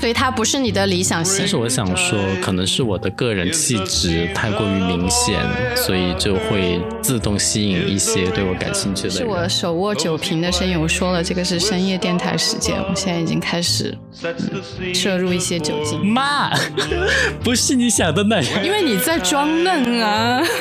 所以它不是你的理想型。但是我想说，可能是我的个人气质太过于明显，所以就会自动吸引一些对我感兴趣的人。是我手握酒瓶的声音，我说了，这个是深夜电台时间，我现在已经开始、嗯、摄入一些酒精。妈，不是你想的那样。因为你在装嫩啊。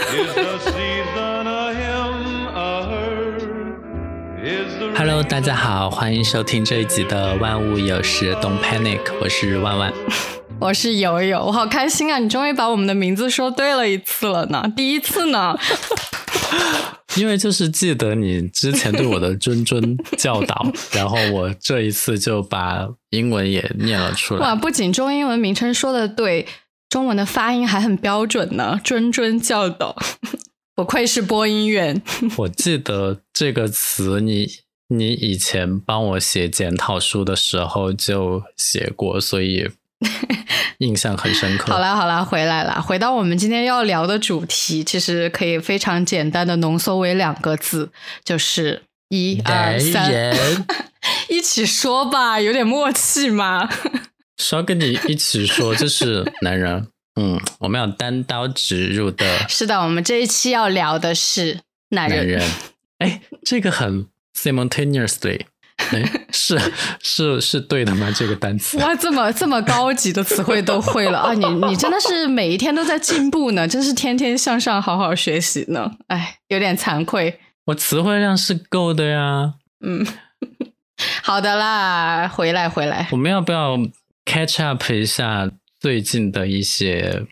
Hello，大家好，欢迎收听这一集的《万物有时 Don't Panic》，我是万万，我是友友，我好开心啊！你终于把我们的名字说对了一次了呢，第一次呢。因为就是记得你之前对我的谆谆教导，然后我这一次就把英文也念了出来。哇，不仅中英文名称说的对，中文的发音还很标准呢，谆谆教导。不愧是播音员。我记得这个词你，你你以前帮我写检讨书的时候就写过，所以 印象很深刻。好啦好啦，回来啦，回到我们今天要聊的主题，其实可以非常简单的浓缩为两个字，就是一二三，一起说吧，有点默契嘛。说跟你一起说，就是男人。嗯，我们要单刀直入的。是的，我们这一期要聊的是男人。男人，哎，这个很 simultaneously，哎，是是是对的吗？这个单词？哇，这么这么高级的词汇都会了啊！你你真的是每一天都在进步呢，真是天天向上，好好学习呢。哎，有点惭愧。我词汇量是够的呀。嗯，好的啦，回来回来。我们要不要 catch up 一下？最近的一些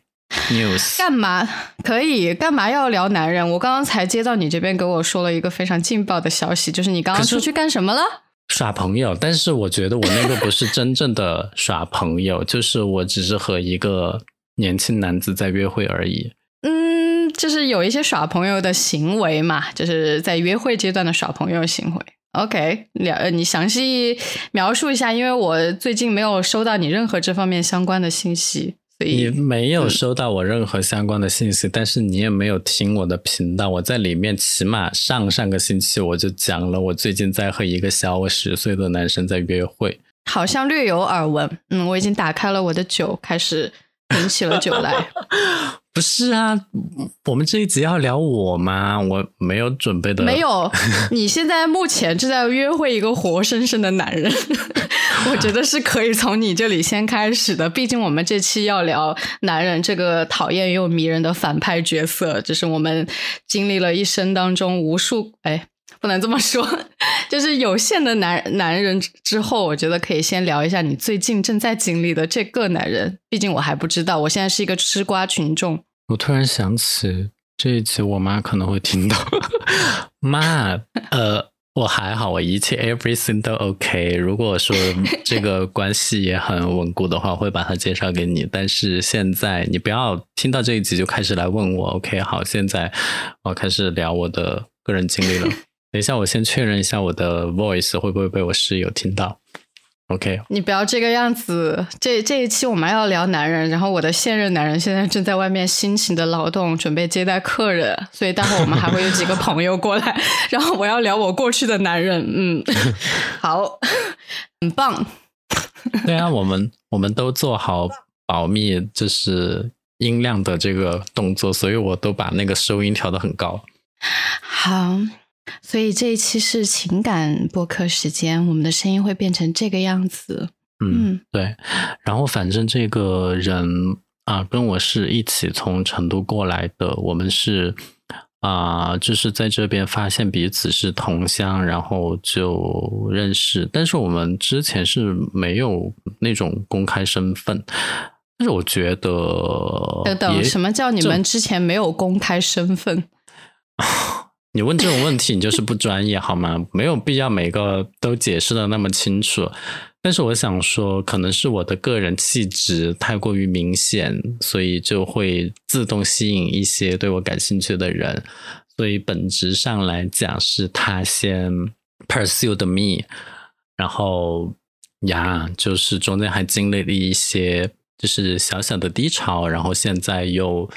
news 干嘛可以？干嘛要聊男人？我刚刚才接到你这边给我说了一个非常劲爆的消息，就是你刚刚出去干什么了？耍朋友。但是我觉得我那个不是真正的耍朋友，就是我只是和一个年轻男子在约会而已。嗯，就是有一些耍朋友的行为嘛，就是在约会阶段的耍朋友行为。OK，了，你详细描述一下，因为我最近没有收到你任何这方面相关的信息，所以你没有收到我任何相关的信息，嗯、但是你也没有听我的频道。我在里面起码上上个星期我就讲了，我最近在和一个小我十岁的男生在约会，好像略有耳闻。嗯，我已经打开了我的酒，开始品起了酒来。不是啊，我们这一集要聊我吗？我没有准备的。没有，你现在目前正在约会一个活生生的男人，我觉得是可以从你这里先开始的。毕竟我们这期要聊男人这个讨厌又迷人的反派角色，这是我们经历了一生当中无数哎，不能这么说，就是有限的男男人之后，我觉得可以先聊一下你最近正在经历的这个男人。毕竟我还不知道，我现在是一个吃瓜群众。我突然想起这一集，我妈可能会听到。妈，呃，我还好，我一切 everything 都 OK。如果说 这个关系也很稳固的话，我会把它介绍给你。但是现在你不要听到这一集就开始来问我。OK，好，现在我开始聊我的个人经历了。等一下，我先确认一下我的 voice 会不会被我室友听到。OK，你不要这个样子。这这一期我们要聊男人，然后我的现任男人现在正在外面辛勤的劳动，准备接待客人，所以待会我们还会有几个朋友过来，然后我要聊我过去的男人。嗯，好，很棒。对啊，我们我们都做好保密，就是音量的这个动作，所以我都把那个收音调的很高。好。所以这一期是情感播客时间，我们的声音会变成这个样子。嗯，对。然后反正这个人啊，跟我是一起从成都过来的，我们是啊、呃，就是在这边发现彼此是同乡，然后就认识。但是我们之前是没有那种公开身份。但是我觉得，等等，什么叫你们之前没有公开身份？你问这种问题，你就是不专业好吗？没有必要每个都解释的那么清楚。但是我想说，可能是我的个人气质太过于明显，所以就会自动吸引一些对我感兴趣的人。所以本质上来讲，是他先 pursued me，然后呀，就是中间还经历了一些就是小小的低潮，然后现在又。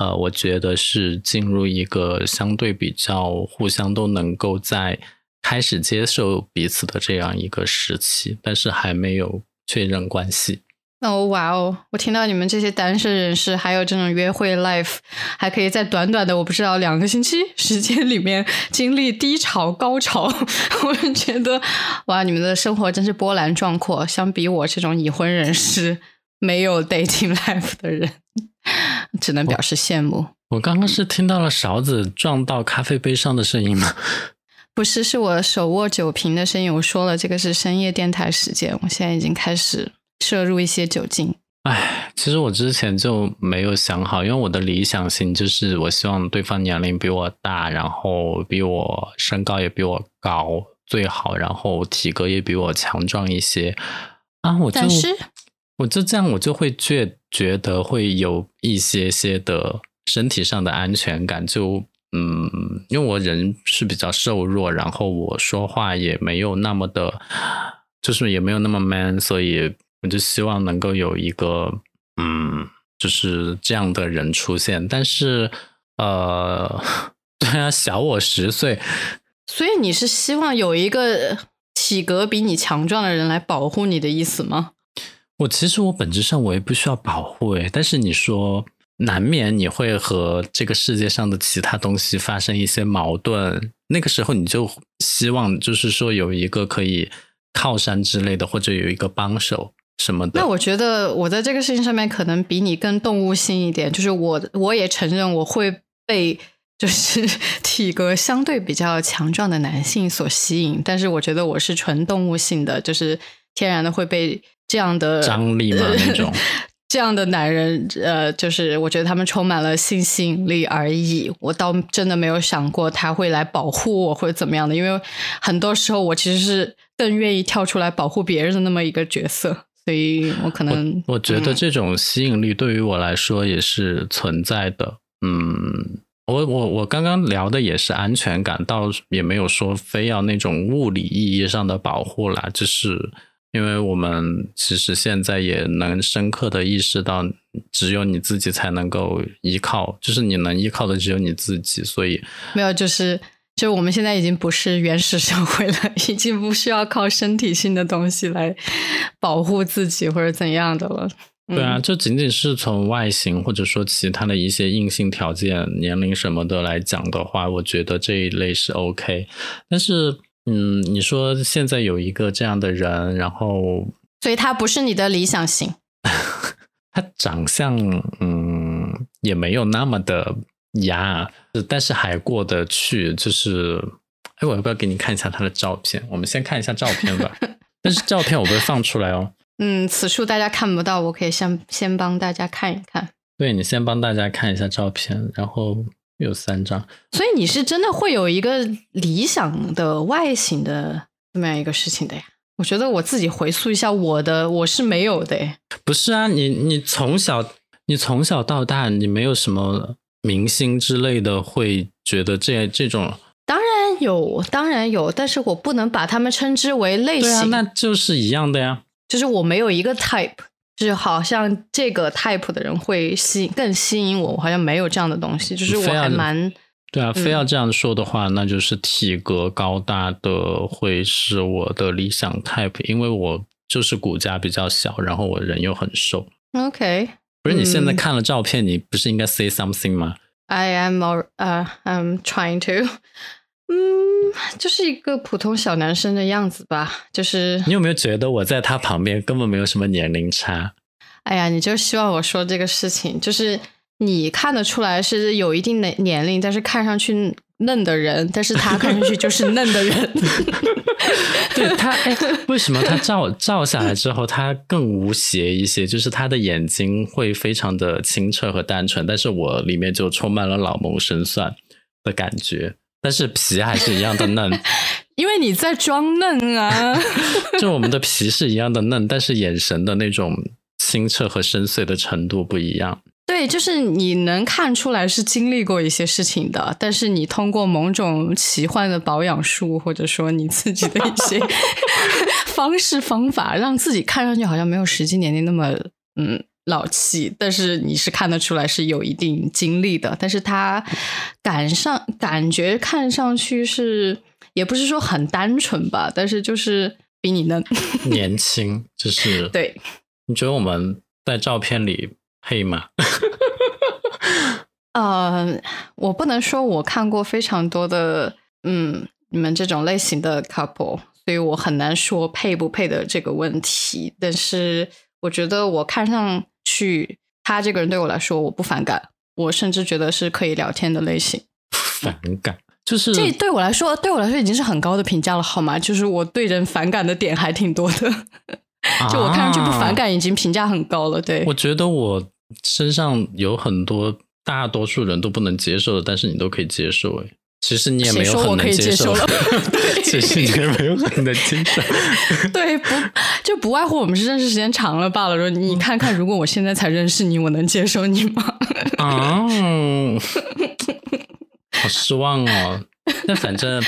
呃，我觉得是进入一个相对比较互相都能够在开始接受彼此的这样一个时期，但是还没有确认关系。哦哇哦！我听到你们这些单身人士还有这种约会 life，还可以在短短的我不知道两个星期时间里面经历低潮高潮，我就觉得哇，你们的生活真是波澜壮阔。相比我这种已婚人士没有 dating life 的人，只能表示羡慕。我刚刚是听到了勺子撞到咖啡杯上的声音吗？不是，是我手握酒瓶的声音。我说了，这个是深夜电台时间，我现在已经开始。摄入一些酒精。哎，其实我之前就没有想好，因为我的理想型就是我希望对方年龄比我大，然后比我身高也比我高最好，然后体格也比我强壮一些啊。我就我就这样，我就会觉觉得会有一些些的身体上的安全感。就嗯，因为我人是比较瘦弱，然后我说话也没有那么的，就是也没有那么 man，所以。我就希望能够有一个，嗯，就是这样的人出现，但是，呃，对啊，小我十岁，所以你是希望有一个体格比你强壮的人来保护你的意思吗？我其实我本质上我也不需要保护诶，但是你说难免你会和这个世界上的其他东西发生一些矛盾，那个时候你就希望就是说有一个可以靠山之类的，或者有一个帮手。什么的？那我觉得我在这个事情上面可能比你更动物性一点，就是我我也承认我会被就是 体格相对比较强壮的男性所吸引，但是我觉得我是纯动物性的，就是天然的会被这样的张力嘛 那种这样的男人，呃，就是我觉得他们充满了性吸引力而已。我倒真的没有想过他会来保护我或者怎么样的，因为很多时候我其实是更愿意跳出来保护别人的那么一个角色。所以我可能，我觉得这种吸引力对于我来说也是存在的。嗯，我我我刚刚聊的也是安全感，倒也没有说非要那种物理意义上的保护啦。就是因为我们其实现在也能深刻的意识到，只有你自己才能够依靠，就是你能依靠的只有你自己。所以没有就是。就我们现在已经不是原始社会了，已经不需要靠身体性的东西来保护自己或者怎样的了。对啊，就仅仅是从外形或者说其他的一些硬性条件、年龄什么的来讲的话，我觉得这一类是 OK。但是，嗯，你说现在有一个这样的人，然后，所以他不是你的理想型。他长相，嗯，也没有那么的。呀，但是还过得去，就是，哎，我要不要给你看一下他的照片？我们先看一下照片吧。但是照片我不会放出来哦。嗯，此处大家看不到，我可以先先帮大家看一看。对你先帮大家看一下照片，然后有三张。所以你是真的会有一个理想的外形的这么样一个事情的呀？我觉得我自己回溯一下我的，我是没有的。不是啊，你你从小你从小到大你没有什么。明星之类的会觉得这这种当然有，当然有，但是我不能把他们称之为类型。对啊，那就是一样的呀。就是我没有一个 type，就是好像这个 type 的人会吸更吸引我，我好像没有这样的东西。就是我还蛮对啊，非要这样说的话，那就是体格高大的会是我的理想 type，因为我就是骨架比较小，然后我人又很瘦。OK。不是你现在看了照片，你不是应该 say something 吗？I am more 呃，I'm trying to，嗯，就是一个普通小男生的样子吧。就是你有没有觉得我在他旁边根本没有什么年龄差？哎呀，你就希望我说这个事情，就是你看得出来是有一定的年龄，但是看上去嫩的人，但是他看上去就是嫩的人。对他，哎，为什么他照照下来之后，他更无邪一些？就是他的眼睛会非常的清澈和单纯，但是我里面就充满了老谋深算的感觉。但是皮还是一样的嫩，因为你在装嫩啊。就我们的皮是一样的嫩，但是眼神的那种清澈和深邃的程度不一样。对，就是你能看出来是经历过一些事情的，但是你通过某种奇幻的保养术，或者说你自己的一些 方式方法，让自己看上去好像没有实际年龄那么嗯老气，但是你是看得出来是有一定经历的，但是他感上感觉看上去是也不是说很单纯吧，但是就是比你嫩 年轻，就是对。你觉得我们在照片里配吗？呃，我不能说我看过非常多的，嗯，你们这种类型的 couple，所以我很难说配不配的这个问题。但是我觉得我看上去他这个人对我来说我不反感，我甚至觉得是可以聊天的类型。反感就是这对我来说，对我来说已经是很高的评价了，好吗？就是我对人反感的点还挺多的，就我看上去不反感已经评价很高了。对，我觉得我身上有很多。大多数人都不能接受的，但是你都可以接受。哎，其实你也没有很能接受了。其实你也没有很能接受。对，不就不外乎我们是认识时间长了罢了。说你看看，如果我现在才认识你，我能接受你吗？啊，好失望哦。那反正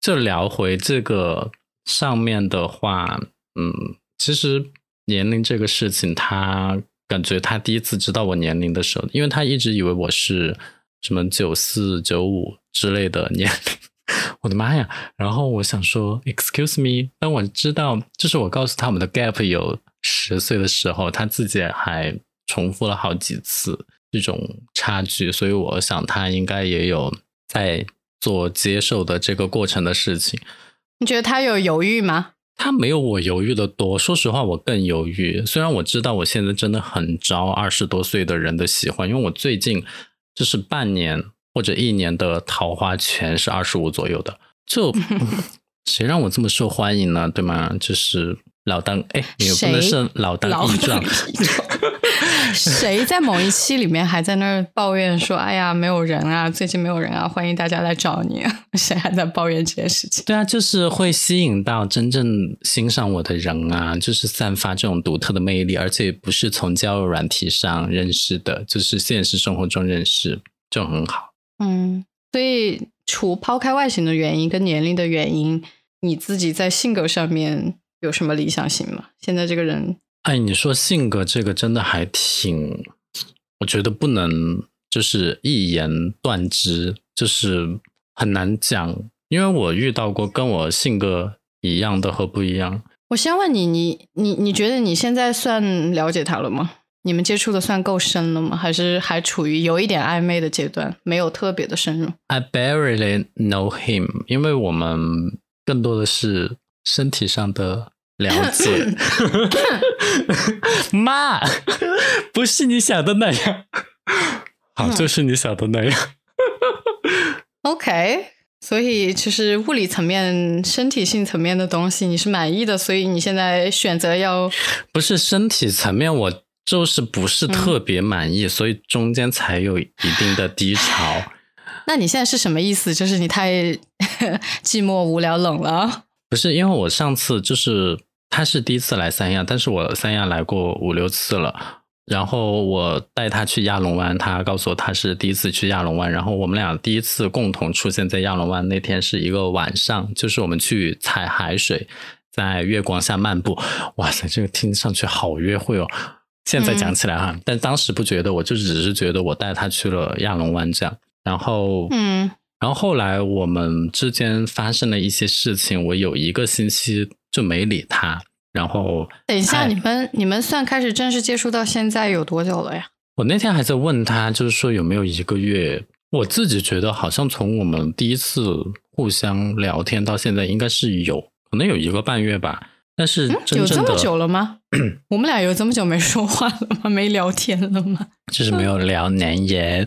就聊回这个上面的话，嗯，其实年龄这个事情，他。感觉他第一次知道我年龄的时候，因为他一直以为我是什么九四九五之类的年龄，我的妈呀！然后我想说，excuse me，当我知道就是我告诉他们的 gap 有十岁的时候，他自己还重复了好几次这种差距，所以我想他应该也有在做接受的这个过程的事情。你觉得他有犹豫吗？他没有我犹豫的多，说实话，我更犹豫。虽然我知道我现在真的很招二十多岁的人的喜欢，因为我最近就是半年或者一年的桃花全是二十五左右的，就 谁让我这么受欢迎呢？对吗？就是老当哎，你不能是老当益壮。谁在某一期里面还在那儿抱怨说：“哎呀，没有人啊，最近没有人啊，欢迎大家来找你。”谁还在抱怨这件事情？对啊，就是会吸引到真正欣赏我的人啊，就是散发这种独特的魅力，而且不是从交友软体上认识的，就是现实生活中认识，就很好。嗯，所以除抛开外形的原因跟年龄的原因，你自己在性格上面有什么理想型吗？现在这个人。哎，你说性格这个真的还挺，我觉得不能就是一言断之，就是很难讲，因为我遇到过跟我性格一样的和不一样。我先问你，你你你觉得你现在算了解他了吗？你们接触的算够深了吗？还是还处于有一点暧昧的阶段，没有特别的深入？I barely know him，因为我们更多的是身体上的。了解，妈，不是你想的那样。好，就是你想的那样。OK，所以其实物理层面、身体性层面的东西你是满意的，所以你现在选择要不是身体层面，我就是不是特别满意，所以中间才有一定的低潮。那你现在是什么意思？就是你太 寂寞、无聊、冷了？不是，因为我上次就是。他是第一次来三亚，但是我三亚来过五六次了。然后我带他去亚龙湾，他告诉我他是第一次去亚龙湾。然后我们俩第一次共同出现在亚龙湾那天是一个晚上，就是我们去踩海水，在月光下漫步。哇塞，这个听上去好约会哦！现在讲起来哈，但当时不觉得，我就只是觉得我带他去了亚龙湾这样。然后，嗯，然后后来我们之间发生了一些事情，我有一个星期。就没理他，然后等一下，你们你们算开始正式接触到现在有多久了呀？我那天还在问他，就是说有没有一个月？我自己觉得好像从我们第一次互相聊天到现在，应该是有可能有一个半月吧。但是有这么久了吗？我们俩有这么久没说话了吗？没聊天了吗？就是没有聊难言。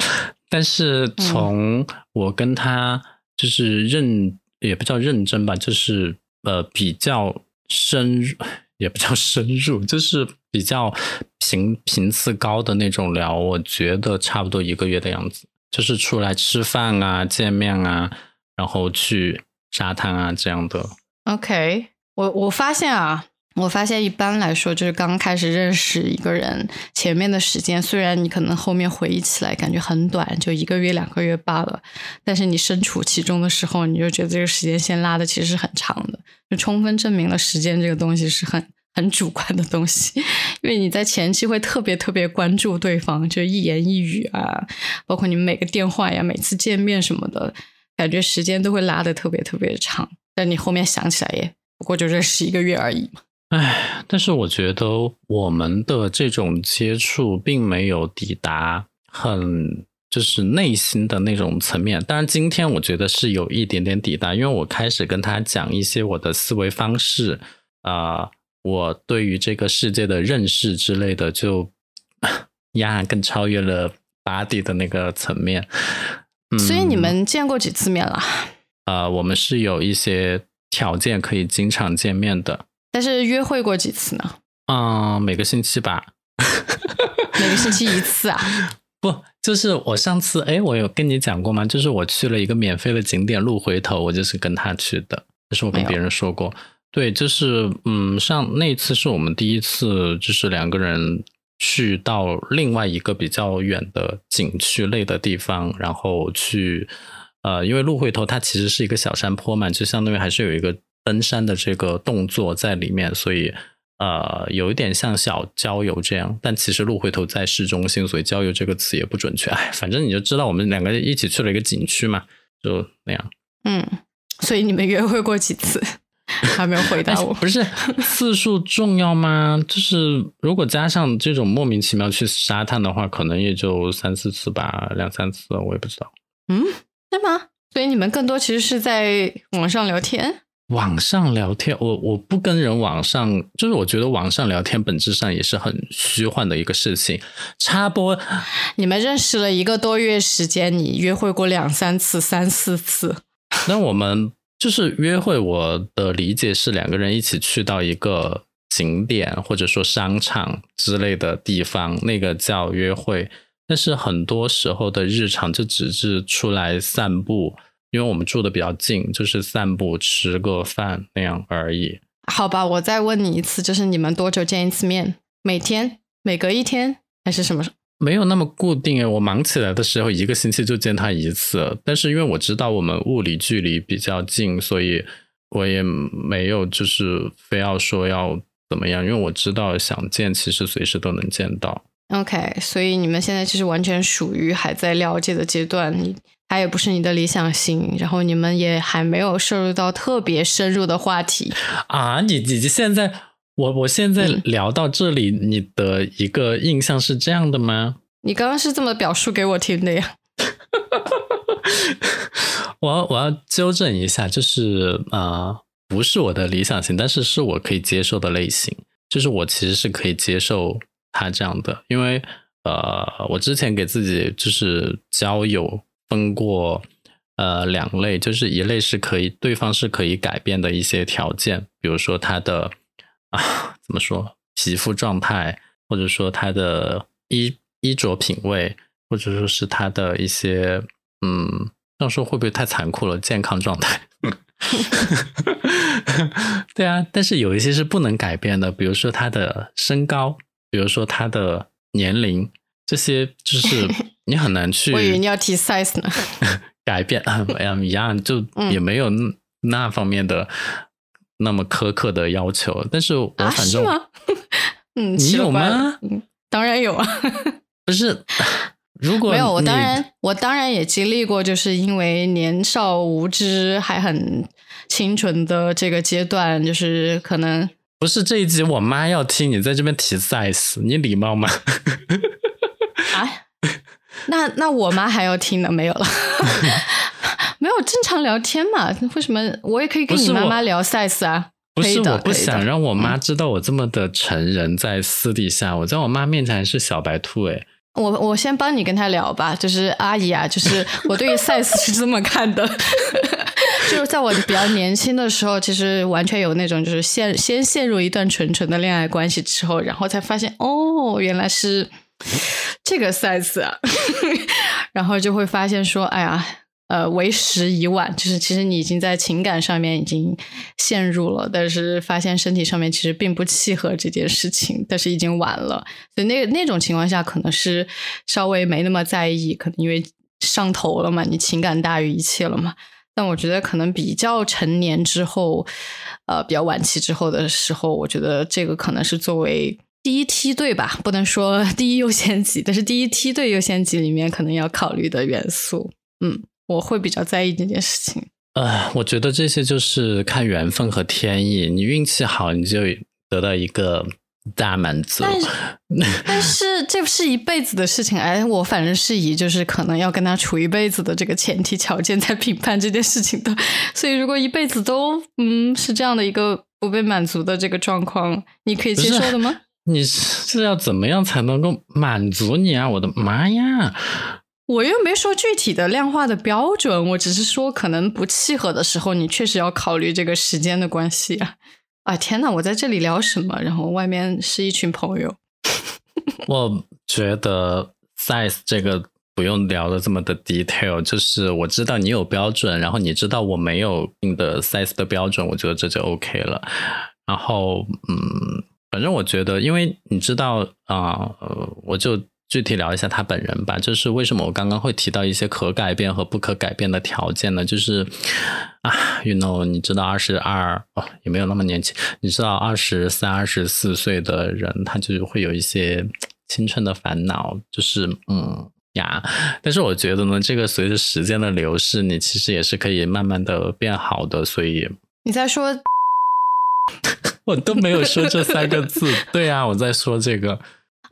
但是从我跟他就是认也不叫认真吧，就是。呃，比较深入，也不叫深入，就是比较频频次高的那种聊，我觉得差不多一个月的样子，就是出来吃饭啊、见面啊，然后去沙滩啊这样的。OK，我我发现啊。我发现一般来说，就是刚开始认识一个人，前面的时间虽然你可能后面回忆起来感觉很短，就一个月两个月罢了，但是你身处其中的时候，你就觉得这个时间线拉的其实是很长的，就充分证明了时间这个东西是很很主观的东西，因为你在前期会特别特别关注对方，就一言一语啊，包括你们每个电话呀、每次见面什么的，感觉时间都会拉的特别特别长。但你后面想起来也不过就认识一个月而已嘛。唉，但是我觉得我们的这种接触并没有抵达很就是内心的那种层面。当然，今天我觉得是有一点点抵达，因为我开始跟他讲一些我的思维方式啊、我对于这个世界的认识之类的，就 呀更超越了 body 的那个层面。嗯、所以你们见过几次面了？呃，我们是有一些条件可以经常见面的。但是约会过几次呢？嗯，每个星期吧。每个星期一次啊？不，就是我上次哎，我有跟你讲过吗？就是我去了一个免费的景点路回头，我就是跟他去的。这是我跟别人说过。对，就是嗯，上那次是我们第一次，就是两个人去到另外一个比较远的景区类的地方，然后去呃，因为鹿回头它其实是一个小山坡嘛，就相当于还是有一个登山的这个动作在里面，所以呃，有一点像小郊游这样。但其实鹿回头在市中心，所以郊游这个词也不准确。哎，反正你就知道我们两个一起去了一个景区嘛，就那样。嗯，所以你们约会过几次？还没有回答我。不是次数重要吗？就是如果加上这种莫名其妙去沙滩的话，可能也就三四次吧，两三次，我也不知道。嗯，对吗？所以你们更多其实是在网上聊天。网上聊天，我我不跟人网上，就是我觉得网上聊天本质上也是很虚幻的一个事情。插播，你们认识了一个多月时间，你约会过两三次、三四次。那我们就是约会，我的理解是两个人一起去到一个景点或者说商场之类的地方，那个叫约会。但是很多时候的日常就只是出来散步。因为我们住的比较近，就是散步、吃个饭那样而已。好吧，我再问你一次，就是你们多久见一次面？每天、每隔一天，还是什么？没有那么固定诶。我忙起来的时候，一个星期就见他一次。但是因为我知道我们物理距离比较近，所以我也没有就是非要说要怎么样。因为我知道想见，其实随时都能见到。OK，所以你们现在其实完全属于还在了解的阶段，你它也不是你的理想型，然后你们也还没有摄入到特别深入的话题啊。你你现在，我我现在聊到这里，嗯、你的一个印象是这样的吗？你刚刚是这么表述给我听的呀。我要我要纠正一下，就是啊、呃，不是我的理想型，但是是我可以接受的类型，就是我其实是可以接受。他这样的，因为呃，我之前给自己就是交友分过呃两类，就是一类是可以对方是可以改变的一些条件，比如说他的 啊怎么说皮肤状态，或者说他的衣衣着品味，或者说是他的一些嗯，这样说会不会太残酷了？健康状态。对啊，但是有一些是不能改变的，比如说他的身高。比如说他的年龄，这些就是 你很难去。我以为你要提 size 呢。改变啊，一样就 也没有那方面的那么苛刻的要求。但是我反正，啊、嗯，你有吗？嗯，当然有啊。不是，如果没有，我当然我当然也经历过，就是因为年少无知还很清纯的这个阶段，就是可能。不是这一集，我妈要听你在这边提 size，你礼貌吗？啊，那那我妈还要听呢？没有了，没有正常聊天嘛？为什么我也可以跟你妈妈聊 size 啊？不是我不想让我妈知道我这么的成人，在私底下，我在我妈面前还是小白兔哎、欸。我我先帮你跟她聊吧，就是阿姨啊，就是我对于 size 是这么看的。就是在我比较年轻的时候，其实完全有那种就是陷先陷入一段纯纯的恋爱关系之后，然后才发现哦，原来是这个 size 啊，然后就会发现说，哎呀，呃，为时已晚，就是其实你已经在情感上面已经陷入了，但是发现身体上面其实并不契合这件事情，但是已经晚了，所以那那种情况下可能是稍微没那么在意，可能因为上头了嘛，你情感大于一切了嘛。但我觉得可能比较成年之后，呃，比较晚期之后的时候，我觉得这个可能是作为第一梯队吧，不能说 第一优先级，但是第一梯队优先级里面可能要考虑的元素。嗯，我会比较在意这件事情。呃，我觉得这些就是看缘分和天意，你运气好，你就得到一个大满足。但是，但是这是一辈子的事情。哎，我反正是以就是可能要跟他处一辈子的这个前提条件在评判这件事情的。所以，如果一辈子都嗯是这样的一个不被满足的这个状况，你可以接受的吗？你是要怎么样才能够满足你啊？我的妈呀！我又没说具体的量化的标准，我只是说可能不契合的时候，你确实要考虑这个时间的关系啊！啊天呐，我在这里聊什么？然后外面是一群朋友。我觉得 size 这个不用聊的这么的 detail，就是我知道你有标准，然后你知道我没有定的 size 的标准，我觉得这就 OK 了。然后嗯，反正我觉得，因为你知道啊，呃，我就。具体聊一下他本人吧，就是为什么我刚刚会提到一些可改变和不可改变的条件呢？就是啊，you know，你知道二十二哦，也没有那么年轻，你知道二十三、二十四岁的人，他就会有一些青春的烦恼，就是嗯呀。但是我觉得呢，这个随着时间的流逝，你其实也是可以慢慢的变好的。所以你在说，我都没有说这三个字，对啊，我在说这个。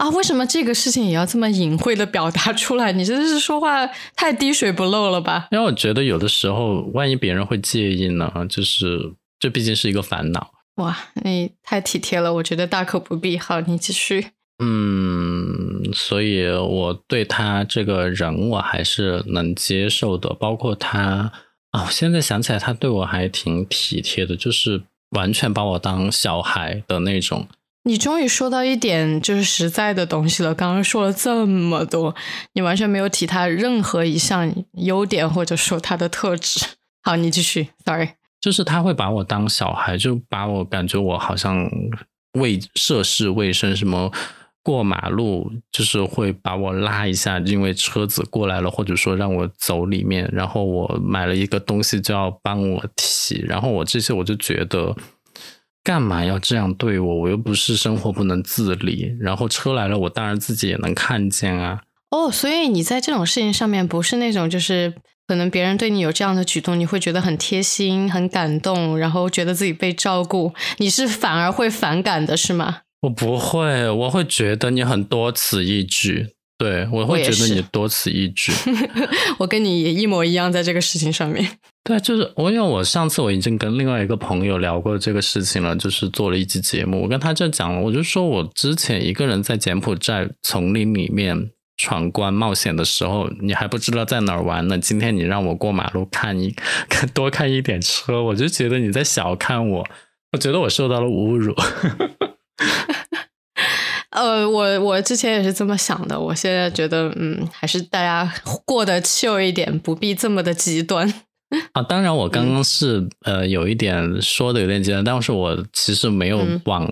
啊，为什么这个事情也要这么隐晦的表达出来？你真的是说话太滴水不漏了吧？因为我觉得有的时候，万一别人会介意呢？就是这毕竟是一个烦恼。哇，你太体贴了，我觉得大可不必。好，你继续。嗯，所以我对他这个人，我还是能接受的。包括他啊，我现在想起来，他对我还挺体贴的，就是完全把我当小孩的那种。你终于说到一点就是实在的东西了。刚刚说了这么多，你完全没有提他任何一项优点，或者说他的特质。好，你继续。Sorry，就是他会把我当小孩，就把我感觉我好像卫涉世未深，什么过马路就是会把我拉一下，因为车子过来了，或者说让我走里面，然后我买了一个东西就要帮我提，然后我这些我就觉得。干嘛要这样对我？我又不是生活不能自理，然后车来了，我当然自己也能看见啊。哦，所以你在这种事情上面不是那种，就是可能别人对你有这样的举动，你会觉得很贴心、很感动，然后觉得自己被照顾，你是反而会反感的，是吗？我不会，我会觉得你很多此一举。对，我会觉得你多此一举。我跟你一模一样，在这个事情上面。对，就是我，因为我上次我已经跟另外一个朋友聊过这个事情了，就是做了一期节目，我跟他就讲了，我就说我之前一个人在柬埔寨丛林里面闯关冒险的时候，你还不知道在哪儿玩呢。今天你让我过马路看一看多看一点车，我就觉得你在小看我，我觉得我受到了侮辱。呃，我我之前也是这么想的，我现在觉得，嗯，还是大家过得秀一点，不必这么的极端。啊，当然，我刚刚是呃有一点说的有点极端，但是我其实没有往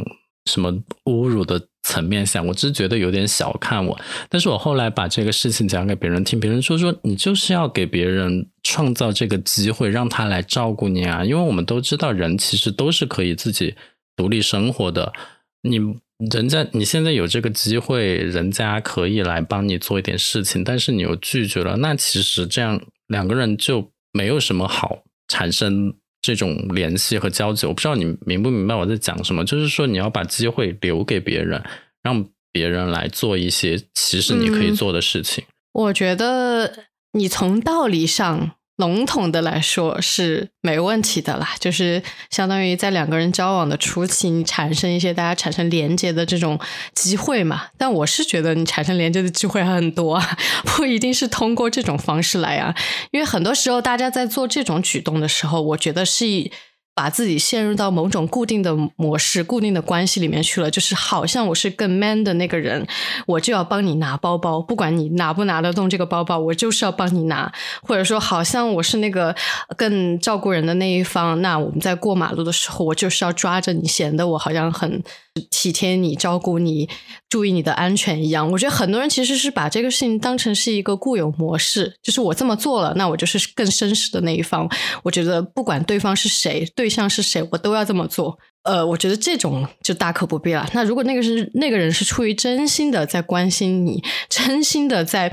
什么侮辱的层面想，我只是觉得有点小看我。但是我后来把这个事情讲给别人听，别人说说你就是要给别人创造这个机会，让他来照顾你啊，因为我们都知道人其实都是可以自己独立生活的，你。人家你现在有这个机会，人家可以来帮你做一点事情，但是你又拒绝了，那其实这样两个人就没有什么好产生这种联系和交集。我不知道你明不明白我在讲什么，就是说你要把机会留给别人，让别人来做一些其实你可以做的事情。我觉得你从道理上。笼统的来说是没问题的啦，就是相当于在两个人交往的初期，你产生一些大家产生连接的这种机会嘛。但我是觉得你产生连接的机会很多啊，不一定是通过这种方式来啊，因为很多时候大家在做这种举动的时候，我觉得是以。把自己陷入到某种固定的模式、固定的关系里面去了，就是好像我是更 man 的那个人，我就要帮你拿包包，不管你拿不拿得动这个包包，我就是要帮你拿。或者说，好像我是那个更照顾人的那一方，那我们在过马路的时候，我就是要抓着你，显得我好像很体贴你、照顾你、注意你的安全一样。我觉得很多人其实是把这个事情当成是一个固有模式，就是我这么做了，那我就是更绅士的那一方。我觉得不管对方是谁，对。象是谁，我都要这么做。呃，我觉得这种就大可不必了。那如果那个是那个人是出于真心的在关心你，真心的在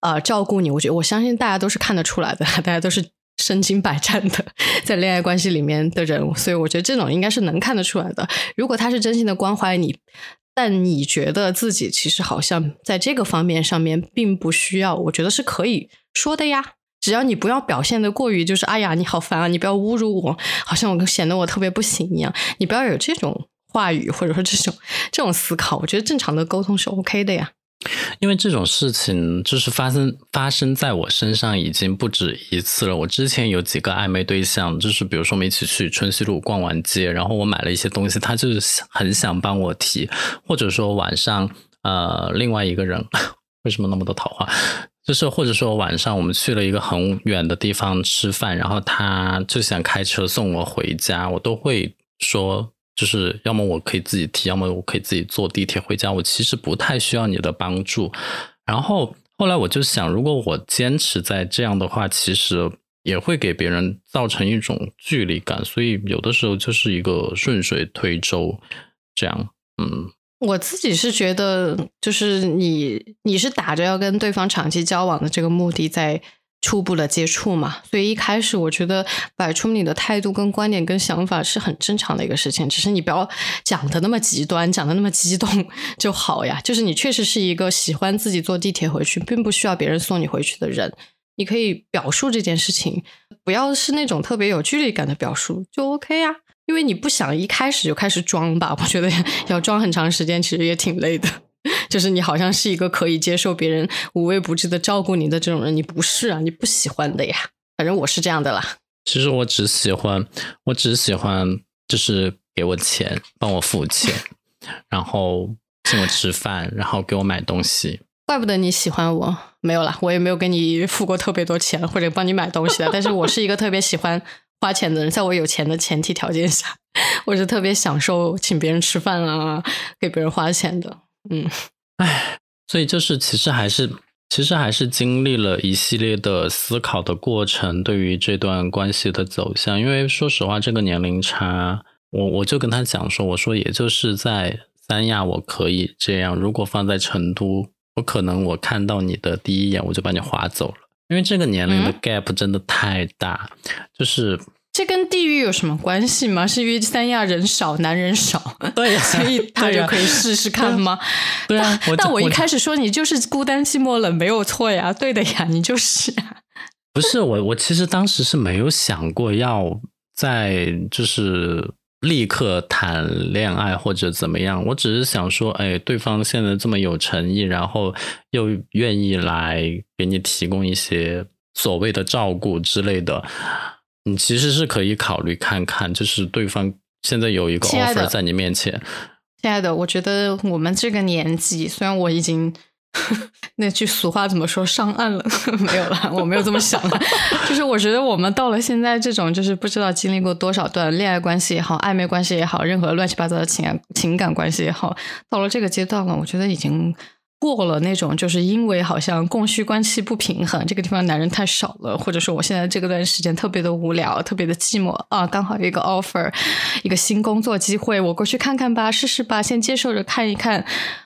呃照顾你，我觉得我相信大家都是看得出来的，大家都是身经百战的在恋爱关系里面的人，所以我觉得这种应该是能看得出来的。如果他是真心的关怀你，但你觉得自己其实好像在这个方面上面并不需要，我觉得是可以说的呀。只要你不要表现的过于就是哎呀你好烦啊，你不要侮辱我，好像我显得我特别不行一样，你不要有这种话语或者说这种这种思考，我觉得正常的沟通是 OK 的呀。因为这种事情就是发生发生在我身上已经不止一次了。我之前有几个暧昧对象，就是比如说我们一起去春熙路逛完街，然后我买了一些东西，他就是很想帮我提，或者说晚上呃另外一个人 为什么那么多桃花？就是或者说晚上我们去了一个很远的地方吃饭，然后他就想开车送我回家，我都会说，就是要么我可以自己提，要么我可以自己坐地铁回家。我其实不太需要你的帮助。然后后来我就想，如果我坚持在这样的话，其实也会给别人造成一种距离感。所以有的时候就是一个顺水推舟，这样，嗯。我自己是觉得，就是你你是打着要跟对方长期交往的这个目的在初步的接触嘛，所以一开始我觉得摆出你的态度、跟观点、跟想法是很正常的一个事情，只是你不要讲的那么极端，讲的那么激动 就好呀。就是你确实是一个喜欢自己坐地铁回去，并不需要别人送你回去的人，你可以表述这件事情，不要是那种特别有距离感的表述，就 OK 呀。因为你不想一开始就开始装吧，我觉得要装很长时间，其实也挺累的。就是你好像是一个可以接受别人无微不至的照顾你的这种人，你不是啊，你不喜欢的呀。反正我是这样的啦。其实我只喜欢，我只喜欢就是给我钱，帮我付钱，然后请我吃饭，然后给我买东西。怪不得你喜欢我，没有啦，我也没有给你付过特别多钱或者帮你买东西的。但是我是一个特别喜欢。花钱的人，在我有钱的前提条件下，我是特别享受请别人吃饭啊，给别人花钱的。嗯，唉，所以就是其实还是其实还是经历了一系列的思考的过程，对于这段关系的走向。因为说实话，这个年龄差，我我就跟他讲说，我说也就是在三亚我可以这样，如果放在成都，我可能我看到你的第一眼我就把你划走了，因为这个年龄的 gap 真的太大，就是。这跟地域有什么关系吗？是因为三亚人少，男人少，对，所以他就可以试试看吗？对啊，但我一开始说你就是孤单寂寞冷，没有错呀，对的呀，你就是。不是我，我其实当时是没有想过要在就是立刻谈恋爱或者怎么样，我只是想说，哎，对方现在这么有诚意，然后又愿意来给你提供一些所谓的照顾之类的。你其实是可以考虑看看，就是对方现在有一个 offer 在你面前。亲爱的，我觉得我们这个年纪，虽然我已经 那句俗话怎么说上岸了，没有了，我没有这么想。就是我觉得我们到了现在这种，就是不知道经历过多少段恋爱关系也好，暧昧关系也好，任何乱七八糟的情感情感关系也好，到了这个阶段了，我觉得已经。过了那种，就是因为好像供需关系不平衡，这个地方男人太少了，或者说我现在这个段时间特别的无聊，特别的寂寞啊，刚好有一个 offer，一个新工作机会，我过去看看吧，试试吧，先接受着看一看。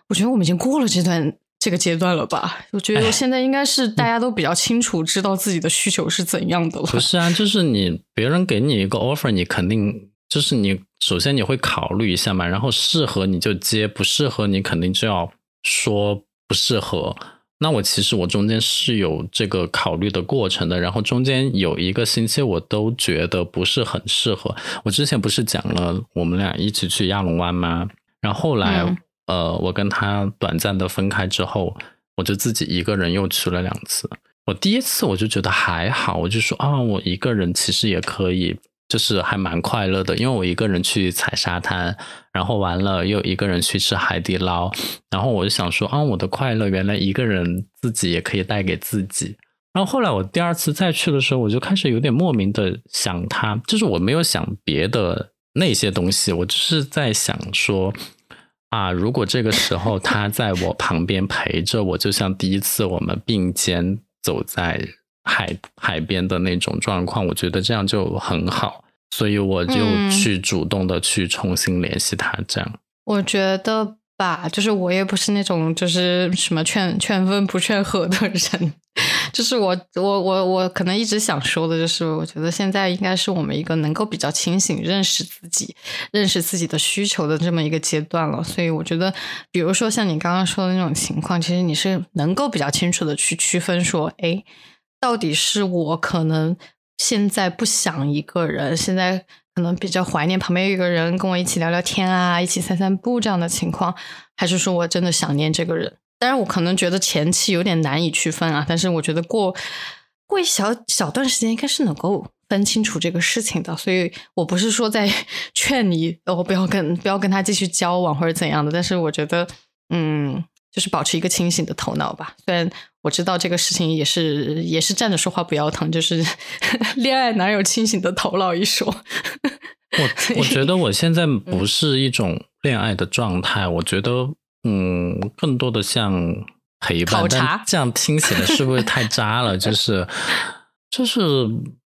我觉得我们已经过了这段这个阶段了吧？我觉得现在应该是大家都比较清楚，知道自己的需求是怎样的了。不是啊，就是你别人给你一个 offer，你肯定就是你首先你会考虑一下嘛，然后适合你就接，不适合你肯定就要说。不适合，那我其实我中间是有这个考虑的过程的，然后中间有一个星期我都觉得不是很适合。我之前不是讲了我们俩一起去亚龙湾吗？然后后来呃，我跟他短暂的分开之后，我就自己一个人又去了两次。我第一次我就觉得还好，我就说啊，我一个人其实也可以。就是还蛮快乐的，因为我一个人去踩沙滩，然后完了又一个人去吃海底捞，然后我就想说啊，我的快乐原来一个人自己也可以带给自己。然后后来我第二次再去的时候，我就开始有点莫名的想他，就是我没有想别的那些东西，我只是在想说啊，如果这个时候他在我旁边陪着我，就像第一次我们并肩走在。海海边的那种状况，我觉得这样就很好，所以我就去主动的去重新联系他。这样，我觉得吧，就是我也不是那种就是什么劝劝分不劝和的人，就是我我我我可能一直想说的，就是我觉得现在应该是我们一个能够比较清醒认识自己、认识自己的需求的这么一个阶段了。所以我觉得，比如说像你刚刚说的那种情况，其实你是能够比较清楚的去区分说，哎，到底是我可能现在不想一个人，现在可能比较怀念旁边有一个人跟我一起聊聊天啊，一起散散步这样的情况，还是说我真的想念这个人？当然，我可能觉得前期有点难以区分啊，但是我觉得过过一小小段时间应该是能够分清楚这个事情的。所以我不是说在 劝你哦不要跟不要跟他继续交往或者怎样的，但是我觉得嗯，就是保持一个清醒的头脑吧。虽然我知道这个事情也是也是站着说话不腰疼，就是 恋爱哪有清醒的头脑一说。我我觉得我现在不是一种恋爱的状态，我觉得。嗯，更多的像陪伴，但这样听起来是不是太渣了？就是，就是，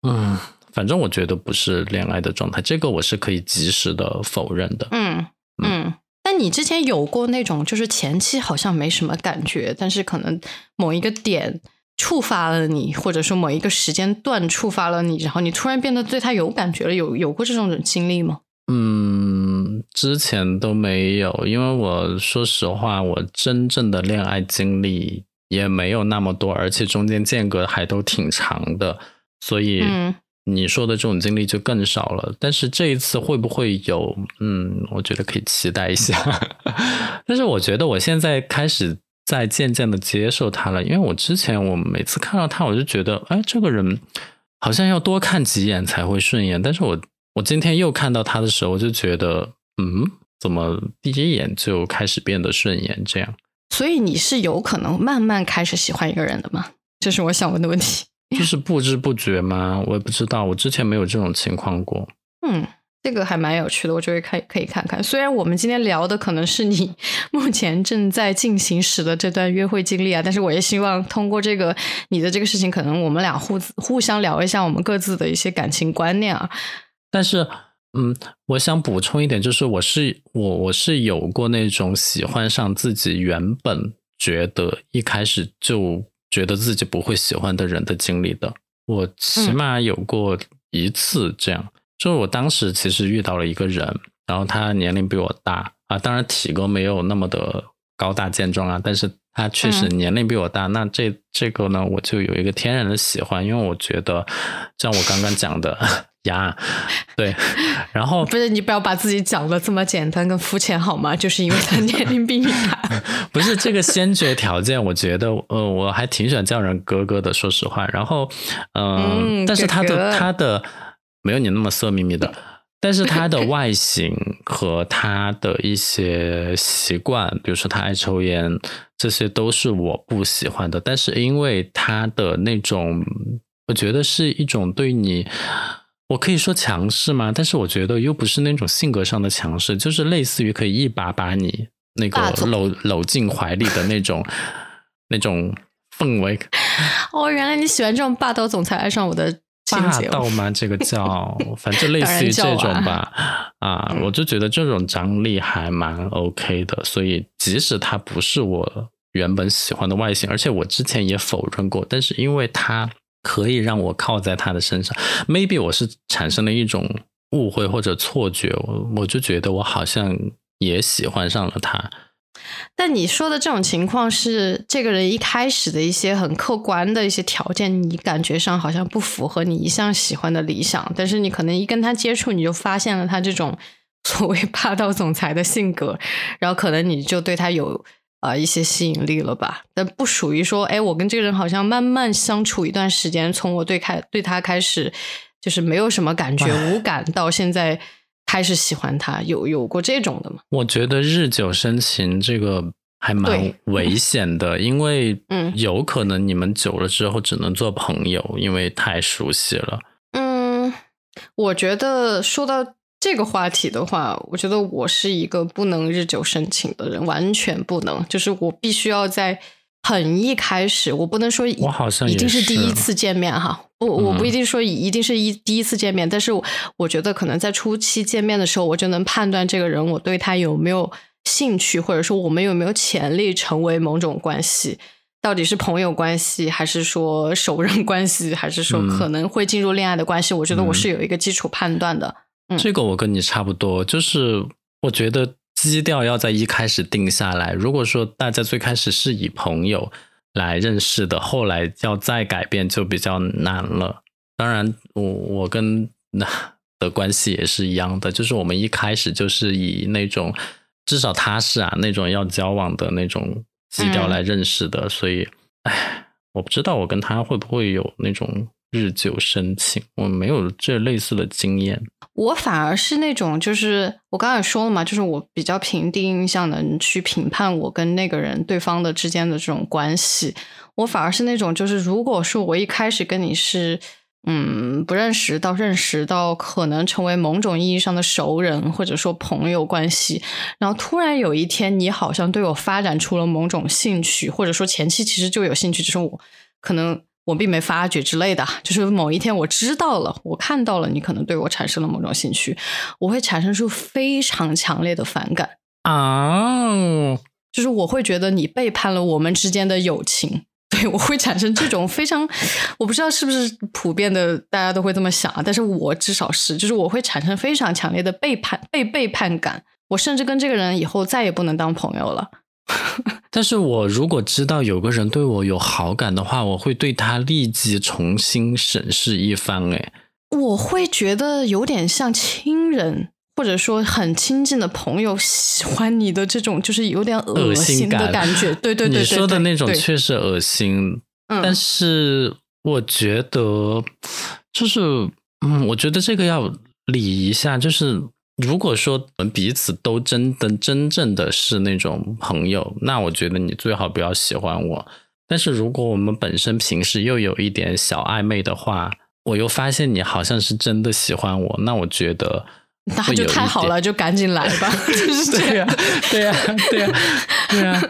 嗯，反正我觉得不是恋爱的状态，这个我是可以及时的否认的。嗯嗯，但你之前有过那种，就是前期好像没什么感觉，但是可能某一个点触发了你，或者说某一个时间段触发了你，然后你突然变得对他有感觉了，有有过这种经历吗？嗯，之前都没有，因为我说实话，我真正的恋爱经历也没有那么多，而且中间间隔还都挺长的，所以你说的这种经历就更少了。但是这一次会不会有？嗯，我觉得可以期待一下。但是我觉得我现在开始在渐渐的接受他了，因为我之前我每次看到他，我就觉得，哎，这个人好像要多看几眼才会顺眼，但是我。我今天又看到他的时候，我就觉得，嗯，怎么第一眼就开始变得顺眼？这样，所以你是有可能慢慢开始喜欢一个人的吗？这是我想问的问题。就是不知不觉吗？我也不知道，我之前没有这种情况过。嗯，这个还蛮有趣的，我觉得可以可以看看。虽然我们今天聊的可能是你 目前正在进行时的这段约会经历啊，但是我也希望通过这个你的这个事情，可能我们俩互互相聊一下我们各自的一些感情观念啊。但是，嗯，我想补充一点，就是我是我我是有过那种喜欢上自己原本觉得一开始就觉得自己不会喜欢的人的经历的。我起码有过一次这样，就是我当时其实遇到了一个人，然后他年龄比我大啊，当然体格没有那么的高大健壮啊，但是他确实年龄比我大。那这这个呢，我就有一个天然的喜欢，因为我觉得像我刚刚讲的。呀，对，然后不是你不要把自己讲的这么简单跟肤浅好吗？就是因为他 年龄比你大，不是这个先决条件。我觉得，呃，我还挺喜欢叫人哥哥的，说实话。然后，嗯，但是他的他的没有你那么色眯眯的，但是他的外形和他的一些习惯，比如说他爱抽烟，这些都是我不喜欢的。但是因为他的那种，我觉得是一种对你。我可以说强势吗？但是我觉得又不是那种性格上的强势，就是类似于可以一把把你那个搂搂进怀里的那种 那种氛围。哦，原来你喜欢这种霸道总裁爱上我的霸道吗？这个 叫反正类似于这种吧。啊，我就觉得这种张力还蛮 OK 的。所以即使他不是我原本喜欢的外形，而且我之前也否认过，但是因为他。可以让我靠在他的身上，maybe 我是产生了一种误会或者错觉，我我就觉得我好像也喜欢上了他。但你说的这种情况是，这个人一开始的一些很客观的一些条件，你感觉上好像不符合你一向喜欢的理想，但是你可能一跟他接触，你就发现了他这种所谓霸道总裁的性格，然后可能你就对他有。啊，一些吸引力了吧？但不属于说，哎，我跟这个人好像慢慢相处一段时间，从我对开对他开始，就是没有什么感觉，无感，到现在开始喜欢他，有有过这种的吗？我觉得日久生情这个还蛮危险的，因为嗯，有可能你们久了之后只能做朋友，因为太熟悉了。嗯，我觉得说到。这个话题的话，我觉得我是一个不能日久生情的人，完全不能。就是我必须要在很一开始，我不能说我好像一定是第一次见面哈，我，我不一定说一定是一第一次见面，但是我觉得可能在初期见面的时候，我就能判断这个人我对他有没有兴趣，或者说我们有没有潜力成为某种关系。到底是朋友关系，还是说熟人关系，还是说可能会进入恋爱的关系？我觉得我是有一个基础判断的。这个我跟你差不多，就是我觉得基调要在一开始定下来。如果说大家最开始是以朋友来认识的，后来要再改变就比较难了。当然，我我跟那 的关系也是一样的，就是我们一开始就是以那种至少他是啊那种要交往的那种。基调来认识的，所以，唉，我不知道我跟他会不会有那种日久生情，我没有这类似的经验。我反而是那种，就是我刚才说了嘛，就是我比较凭第一印象能去评判我跟那个人对方的之间的这种关系。我反而是那种，就是如果说我一开始跟你是。嗯，不认识到认识到可能成为某种意义上的熟人，或者说朋友关系，然后突然有一天你好像对我发展出了某种兴趣，或者说前期其实就有兴趣，只是我可能我并没发觉之类的。就是某一天我知道了，我看到了你可能对我产生了某种兴趣，我会产生出非常强烈的反感啊，就是我会觉得你背叛了我们之间的友情。对，我会产生这种非常，我不知道是不是普遍的，大家都会这么想啊。但是我至少是，就是我会产生非常强烈的背叛、被背叛感。我甚至跟这个人以后再也不能当朋友了。但是我如果知道有个人对我有好感的话，我会对他立即重新审视一番。哎，我会觉得有点像亲人。或者说很亲近的朋友喜欢你的这种，就是有点恶心的感觉。对对对，你说的那种确实恶心。但是我觉得，就是嗯，我觉得这个要理一下。就是如果说我们彼此都真的真正的是那种朋友，那我觉得你最好不要喜欢我。但是如果我们本身平时又有一点小暧昧的话，我又发现你好像是真的喜欢我，那我觉得。那就太好了，就赶紧来吧，就是这样，对呀，对呀，对呀。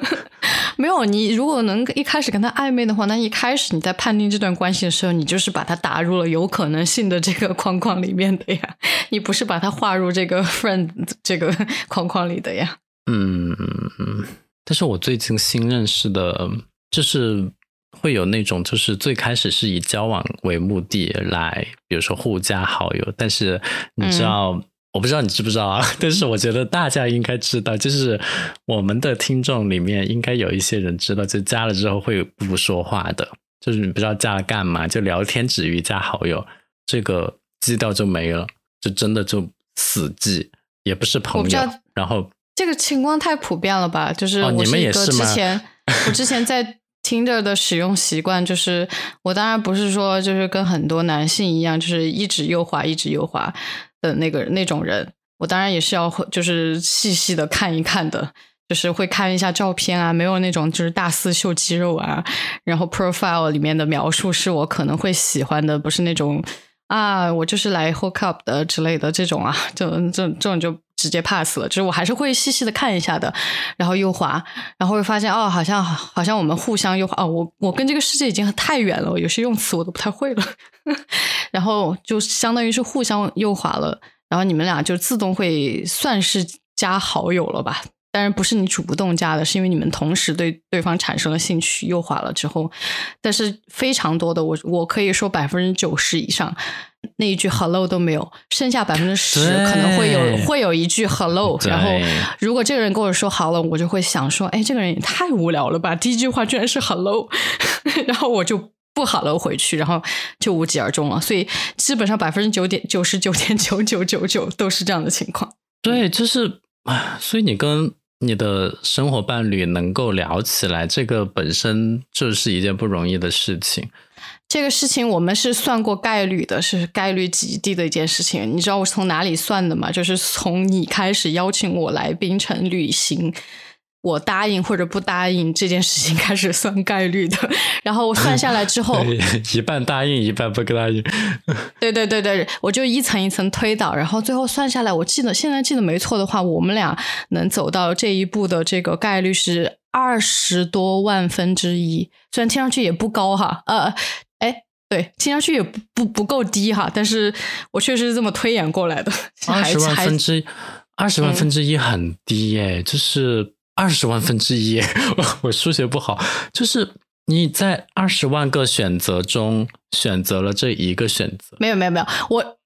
没有你，如果能一开始跟他暧昧的话，那一开始你在判定这段关系的时候，你就是把他打入了有可能性的这个框框里面的呀，你不是把他划入这个 friend 这个框框里的呀。嗯。但是我最近新认识的，就是会有那种，就是最开始是以交往为目的来，比如说互加好友，但是你知道。我不知道你知不知道啊，但是我觉得大家应该知道，就是我们的听众里面应该有一些人知道，就加了之后会不说话的，就是你不知道加了干嘛，就聊天止于加好友，这个基调就没了，就真的就死记，也不是朋友。然后这个情况太普遍了吧？就是你们也是吗？之前我之前在 Tinder 的使用习惯，就是我当然不是说就是跟很多男性一样，就是一直右滑，一直右滑。的那个那种人，我当然也是要就是细细的看一看的，就是会看一下照片啊，没有那种就是大肆秀肌肉啊，然后 profile 里面的描述是我可能会喜欢的，不是那种啊，我就是来 hook up 的之类的这种啊，就这这种就直接 pass 了，就是我还是会细细的看一下的，然后右滑，然后会发现哦，好像好像我们互相右滑哦，我我跟这个世界已经太远了，有些用词我都不太会了。然后就相当于是互相右滑了，然后你们俩就自动会算是加好友了吧？当然不是你主动加的，是因为你们同时对对方产生了兴趣，右滑了之后，但是非常多的我我可以说百分之九十以上那一句 hello 都没有，剩下百分之十可能会有会有一句 hello，然后如果这个人跟我说好了，我就会想说，哎，这个人也太无聊了吧，第一句话居然是 hello，然后我就。不好了，回去，然后就无疾而终了。所以基本上百分之九点九十九点九九九九都是这样的情况。对，就是啊，所以你跟你的生活伴侣能够聊起来，这个本身就是一件不容易的事情。这个事情我们是算过概率的，是概率极低的一件事情。你知道我是从哪里算的吗？就是从你开始邀请我来冰城旅行。我答应或者不答应这件事情 开始算概率的，然后我算下来之后，一半答应一半不答应。对对对对，我就一层一层推导，然后最后算下来，我记得现在记得没错的话，我们俩能走到这一步的这个概率是二十多万分之一，虽然听上去也不高哈，呃，哎，对，听上去也不不不够低哈，但是我确实是这么推演过来的。二十万分之二十万分之一很低耶，就是。二十万分之一，我数学不好，就是你在二十万个选择中选择了这一个选择，没有没有没有，我。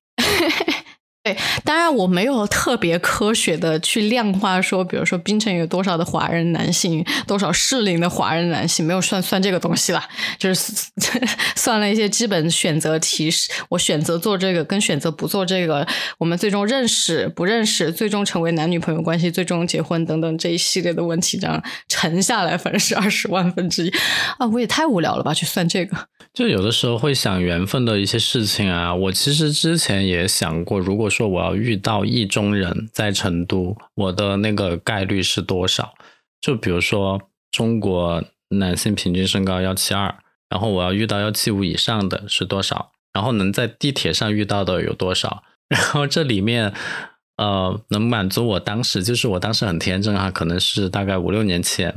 对，当然我没有特别科学的去量化说，比如说槟城有多少的华人男性，多少适龄的华人男性，没有算算这个东西啦，就是 算了一些基本选择题，我选择做这个跟选择不做这个，我们最终认识不认识，最终成为男女朋友关系，最终结婚等等这一系列的问题，这样乘下来，反正是 二十万分之一啊，我也太无聊了吧，去算这个。就有的时候会想缘分的一些事情啊，我其实之前也想过，如果说我要遇到意中人，在成都，我的那个概率是多少？就比如说中国男性平均身高幺七二，然后我要遇到幺七五以上的是多少？然后能在地铁上遇到的有多少？然后这里面，呃，能满足我当时，就是我当时很天真啊，可能是大概五六年前。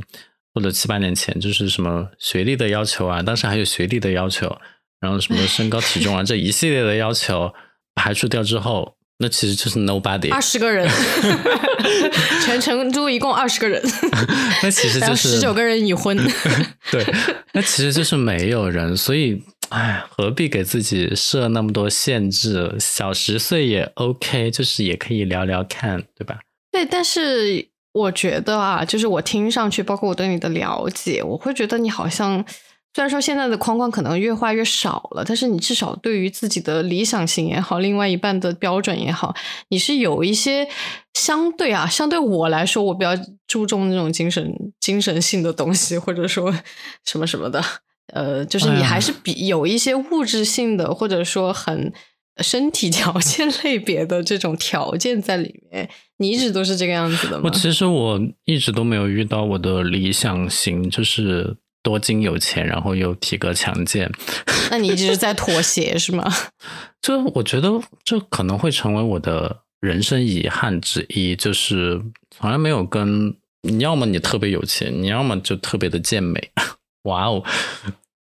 或者七八年前，就是什么学历的要求啊，当时还有学历的要求，然后什么身高体重啊这一系列的要求排除掉之后，那其实就是 nobody。二十个人，全成都一共二十个人，那其实就是十九个人已婚。对，那其实就是没有人，所以哎，何必给自己设那么多限制？小十岁也 OK，就是也可以聊聊看，对吧？对，但是。我觉得啊，就是我听上去，包括我对你的了解，我会觉得你好像，虽然说现在的框框可能越画越少了，但是你至少对于自己的理想型也好，另外一半的标准也好，你是有一些相对啊，相对我来说，我比较注重那种精神精神性的东西，或者说 什么什么的，呃，就是你还是比有一些物质性的，或者说很。身体条件 类别的这种条件在里面，你一直都是这个样子的吗？我其实我一直都没有遇到我的理想型，就是多金有钱，然后又体格强健。那你一直在妥协是吗？就我觉得这可能会成为我的人生遗憾之一，就是从来没有跟你要么你特别有钱，你要么就特别的健美，哇哦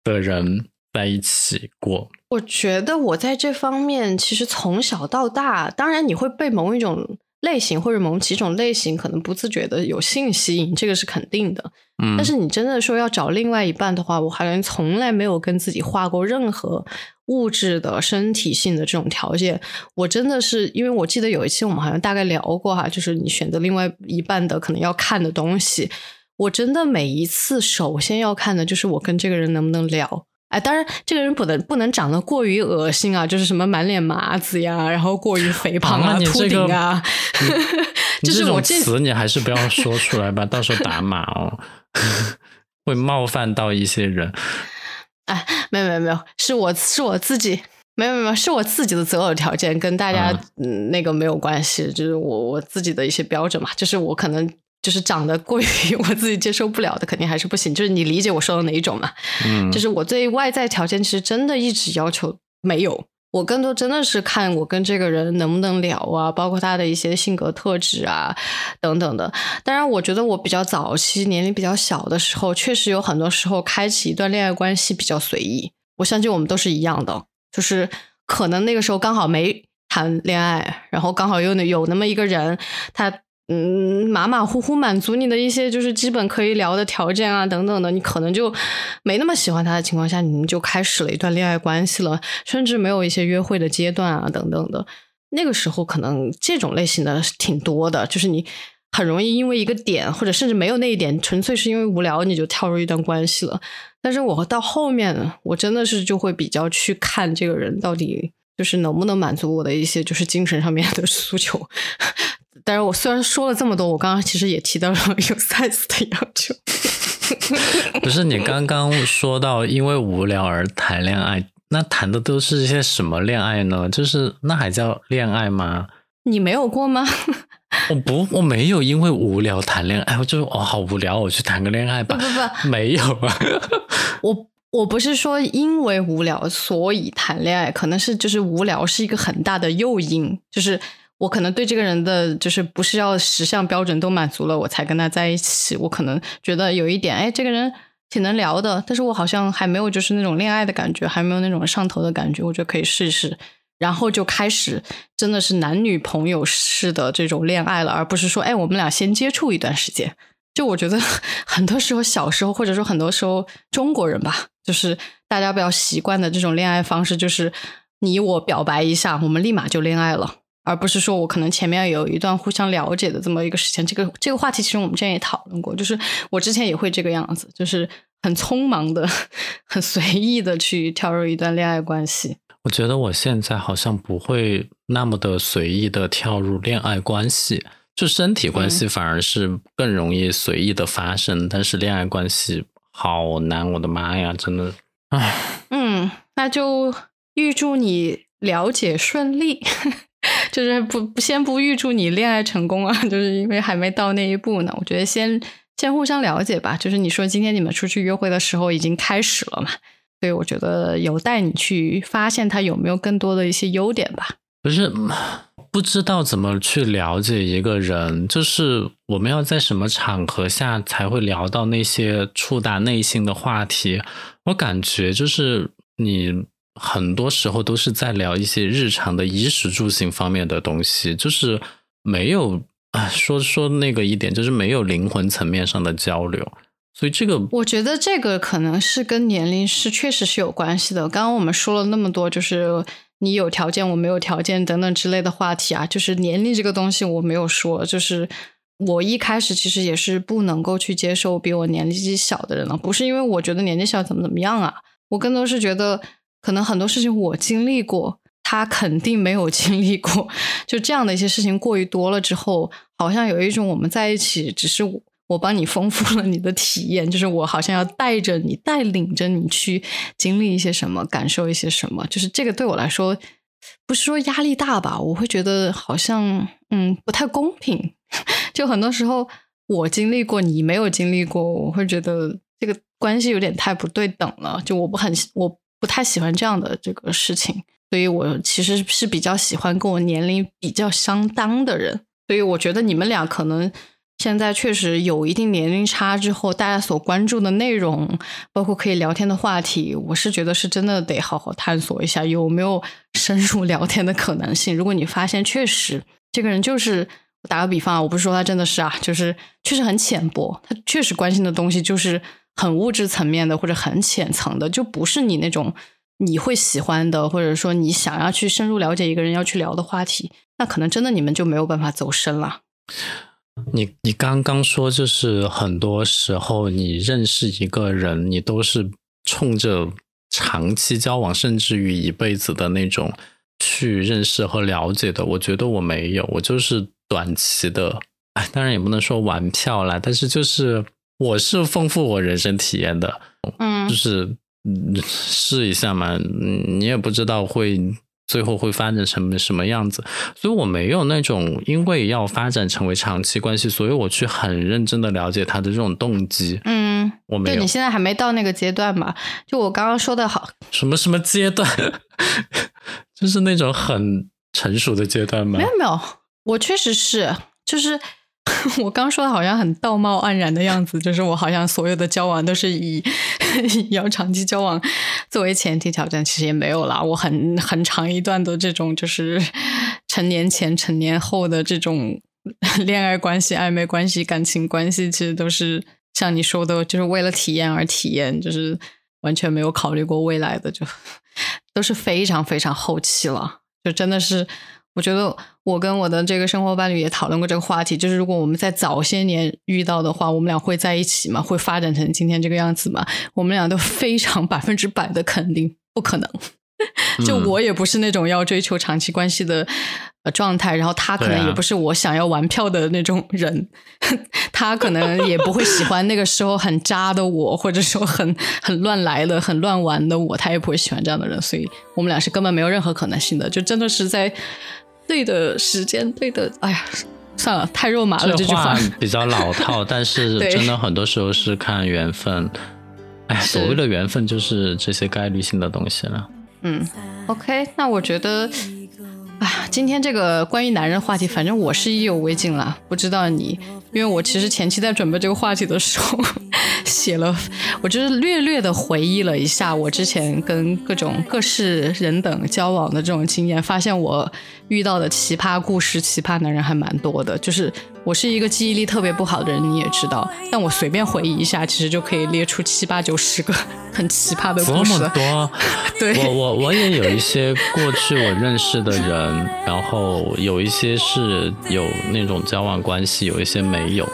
的人在一起过。我觉得我在这方面其实从小到大，当然你会被某一种类型或者某几种类型可能不自觉的有性吸引，这个是肯定的。嗯，但是你真的说要找另外一半的话，我好像从来没有跟自己画过任何物质的身体性的这种条件。我真的是因为我记得有一期我们好像大概聊过哈，就是你选择另外一半的可能要看的东西，我真的每一次首先要看的就是我跟这个人能不能聊。哎，当然，这个人不能不能长得过于恶心啊，就是什么满脸麻子呀，然后过于肥胖啊、秃顶啊。就是我这词你还是不要说出来吧，到时候打码哦，会冒犯到一些人。哎，没有没有没有，是我是我自己，没有没有是我自己的择偶条件，跟大家嗯那个没有关系，就是我我自己的一些标准嘛，就是我可能。就是长得过于 我自己接受不了的，肯定还是不行。就是你理解我说的哪一种嘛？嗯，就是我对外在条件其实真的一直要求没有，我更多真的是看我跟这个人能不能聊啊，包括他的一些性格特质啊等等的。当然，我觉得我比较早期年龄比较小的时候，确实有很多时候开启一段恋爱关系比较随意。我相信我们都是一样的，就是可能那个时候刚好没谈恋爱，然后刚好又有那么一个人，他。嗯，马马虎虎满足你的一些就是基本可以聊的条件啊，等等的，你可能就没那么喜欢他的情况下，你们就开始了一段恋爱关系了，甚至没有一些约会的阶段啊，等等的。那个时候可能这种类型的挺多的，就是你很容易因为一个点，或者甚至没有那一点，纯粹是因为无聊，你就跳入一段关系了。但是我到后面，我真的是就会比较去看这个人到底就是能不能满足我的一些就是精神上面的 诉求。但是我虽然说了这么多，我刚刚其实也提到了有 size 的要求。不是你刚刚说到因为无聊而谈恋爱，那谈的都是一些什么恋爱呢？就是那还叫恋爱吗？你没有过吗？我不，我没有因为无聊谈恋爱，我就哦好无聊，我去谈个恋爱吧。不不不，没有啊。我我不是说因为无聊所以谈恋爱，可能是就是无聊是一个很大的诱因，就是。我可能对这个人的就是不是要十项标准都满足了我才跟他在一起，我可能觉得有一点，哎，这个人挺能聊的，但是我好像还没有就是那种恋爱的感觉，还没有那种上头的感觉，我觉得可以试一试，然后就开始真的是男女朋友式的这种恋爱了，而不是说，哎，我们俩先接触一段时间，就我觉得 很多时候小时候，或者说很多时候中国人吧，就是大家比较习惯的这种恋爱方式，就是你我表白一下，我们立马就恋爱了。而不是说我可能前面有一段互相了解的这么一个时间，这个这个话题其实我们之前也讨论过，就是我之前也会这个样子，就是很匆忙的、很随意的去跳入一段恋爱关系。我觉得我现在好像不会那么的随意的跳入恋爱关系，就身体关系反而是更容易随意的发生，但是恋爱关系好难，我的妈呀，真的，唉，嗯，那就预祝你了解顺利。就是不先不预祝你恋爱成功啊，就是因为还没到那一步呢。我觉得先先互相了解吧。就是你说今天你们出去约会的时候已经开始了嘛，所以我觉得有待你去发现他有没有更多的一些优点吧。不是不知道怎么去了解一个人，就是我们要在什么场合下才会聊到那些触达内心的话题？我感觉就是你。很多时候都是在聊一些日常的衣食住行方面的东西，就是没有啊，说说那个一点，就是没有灵魂层面上的交流。所以这个，我觉得这个可能是跟年龄是确实是有关系的。刚刚我们说了那么多，就是你有条件，我没有条件等等之类的话题啊，就是年龄这个东西我没有说，就是我一开始其实也是不能够去接受比我年纪小的人了，不是因为我觉得年纪小怎么怎么样啊，我更多是觉得。可能很多事情我经历过，他肯定没有 经历过。就这样的一些事情过于多了之后，好像有一种我们在一起，只是我帮你丰富了你的体验，就是我好像要带着你、带领着你去经历一些什么、感受一些什么。就是这个对我来说，不是说压力大吧？我会觉得好像嗯不太公平。就很多时候我经历过，你没有经历过，我会觉得这个关系有点太不对等了。就我不很我。不太喜欢这样的这个事情，所以我其实是比较喜欢跟我年龄比较相当的人。所以我觉得你们俩可能现在确实有一定年龄差之后，大家所关注的内容，包括可以聊天的话题，我是觉得是真的得好好探索一下有没有 深入聊天的可能性。如果你发现确实这个人就是，打个比方啊，我不是说他真的是啊，就是确实很浅薄，他确实关心的东西就是。很物质层面的或者很浅层的，就不是你那种你会喜欢的，或者说你想要去深入了解一个人要去聊的话题，那可能真的你们就没有办法走深了。你你刚刚说，就是很多时候你认识一个人，你都是冲着长期交往，甚至于一辈子的那种去认识和了解的。我觉得我没有，我就是短期的，哎，当然也不能说玩票啦，但是就是。我是丰富我人生体验的，嗯，就是试一下嘛，你也不知道会最后会发展成什么样子，所以我没有那种因为要发展成为长期关系，所以我去很认真的了解他的这种动机。嗯，我没有。你现在还没到那个阶段嘛？就我刚刚说的好，什么什么阶段？就是那种很成熟的阶段吗？没有没有，我确实是，就是。我刚说的好像很道貌岸然的样子，就是我好像所有的交往都是以 要长期交往作为前提条件，其实也没有啦。我很很长一段的这种就是成年前、成年后的这种 恋爱关系、暧昧关系、感情关系，其实都是像你说的，就是为了体验而体验，就是完全没有考虑过未来的，就都是非常非常后期了，就真的是。我觉得我跟我的这个生活伴侣也讨论过这个话题，就是如果我们在早些年遇到的话，我们俩会在一起吗？会发展成今天这个样子吗？我们俩都非常百分之百的肯定不可能。就我也不是那种要追求长期关系的呃状态，然后他可能也不是我想要玩票的那种人，他可能也不会喜欢那个时候很渣的我，或者说很很乱来的、很乱玩的我，他也不会喜欢这样的人，所以我们俩是根本没有任何可能性的，就真的是在。对的时间，对的，哎呀，算了，太肉麻了。这句话比较老套，但是 真的很多时候是看缘分。哎，所谓的缘分就是这些概率性的东西了。嗯，OK，那我觉得，哎呀，今天这个关于男人话题，反正我是意犹未尽了。不知道你，因为我其实前期在准备这个话题的时候，写了，我就是略略的回忆了一下我之前跟各种各式人等交往的这种经验，发现我遇到的奇葩故事、奇葩男人还蛮多的。就是我是一个记忆力特别不好的人，你也知道，但我随便回忆一下，其实就可以列出七八九十个 很奇葩的故事。这么多，对我我我也有一些过去我认识的人，然后有一些是有那种交往关系，有一些没有。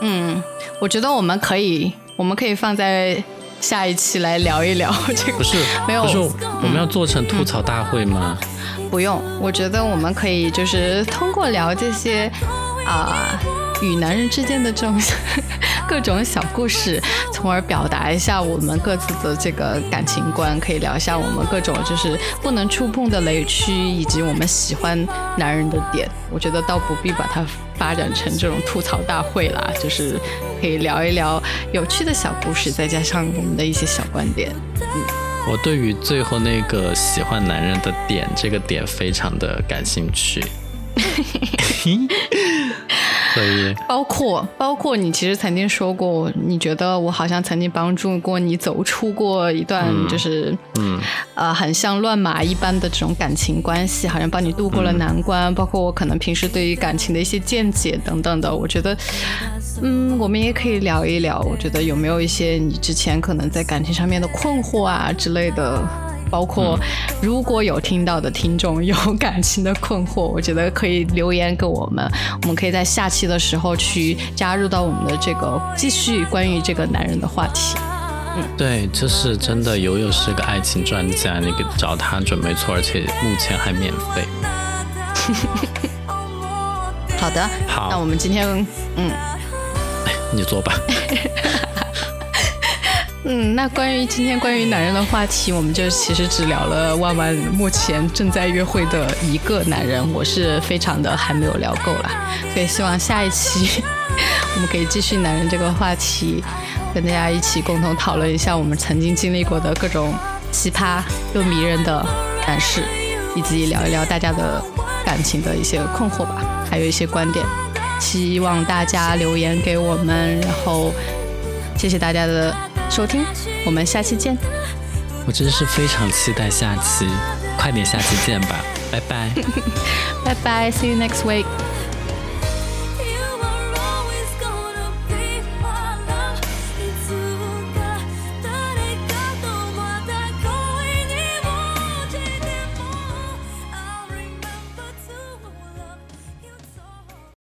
嗯，我觉得我们可以，我们可以放在下一期来聊一聊 这个。不是没有不是我们要做成吐槽大会吗？不用，我觉得我们可以就是通过聊这些啊、与男人之间的这种各种小故事，从而表达一下我们各自的这个感情观，可以聊一下我们各种就是不能触碰的雷区，以及我们喜欢男人的点。我觉得倒不必把它发展成这种吐槽大会啦，就是可以聊一聊有趣的小故事，再加上我们的一些小观点。嗯我对于最后那个喜欢男人的点，这个点非常的感兴趣。所以，包括包括你其实曾经说过，你觉得我好像曾经帮助过你走出过一段就是嗯，呃很像乱马一般的这种感情关系，好像帮你度过了难关。包括我可能平时对于感情的一些见解等等的，我觉得嗯，我们也可以聊一聊。我觉得有没有一些你之前可能在感情上面的困惑啊之类的。包括如果有听到的听众有感情的困惑，我觉得可以留言给我们，我们可以在下期的时候去加入到我们的这个继续关于这个男人的话题。嗯对，就是真的，友友是个爱情专家，你给找他准没错，而且目前还免费。好的，好那我们今天嗯你做吧。嗯，那关于今天关于男人的话题，我们就其实只聊了万万目前正在约会的一个男人，我是非常的还没有聊够啦，所以希望下一期我们可以继续男人这个话题，跟大家一起共同讨论一下我们曾经经历过的各种奇葩又迷人的男士，以及聊一聊大家的感情的一些困惑吧，还有一些观点，希望大家留言给我们，然后谢谢大家的收听，我们下期见。我真是非常期待下期，快点下期见吧，拜拜。拜拜，See you next week。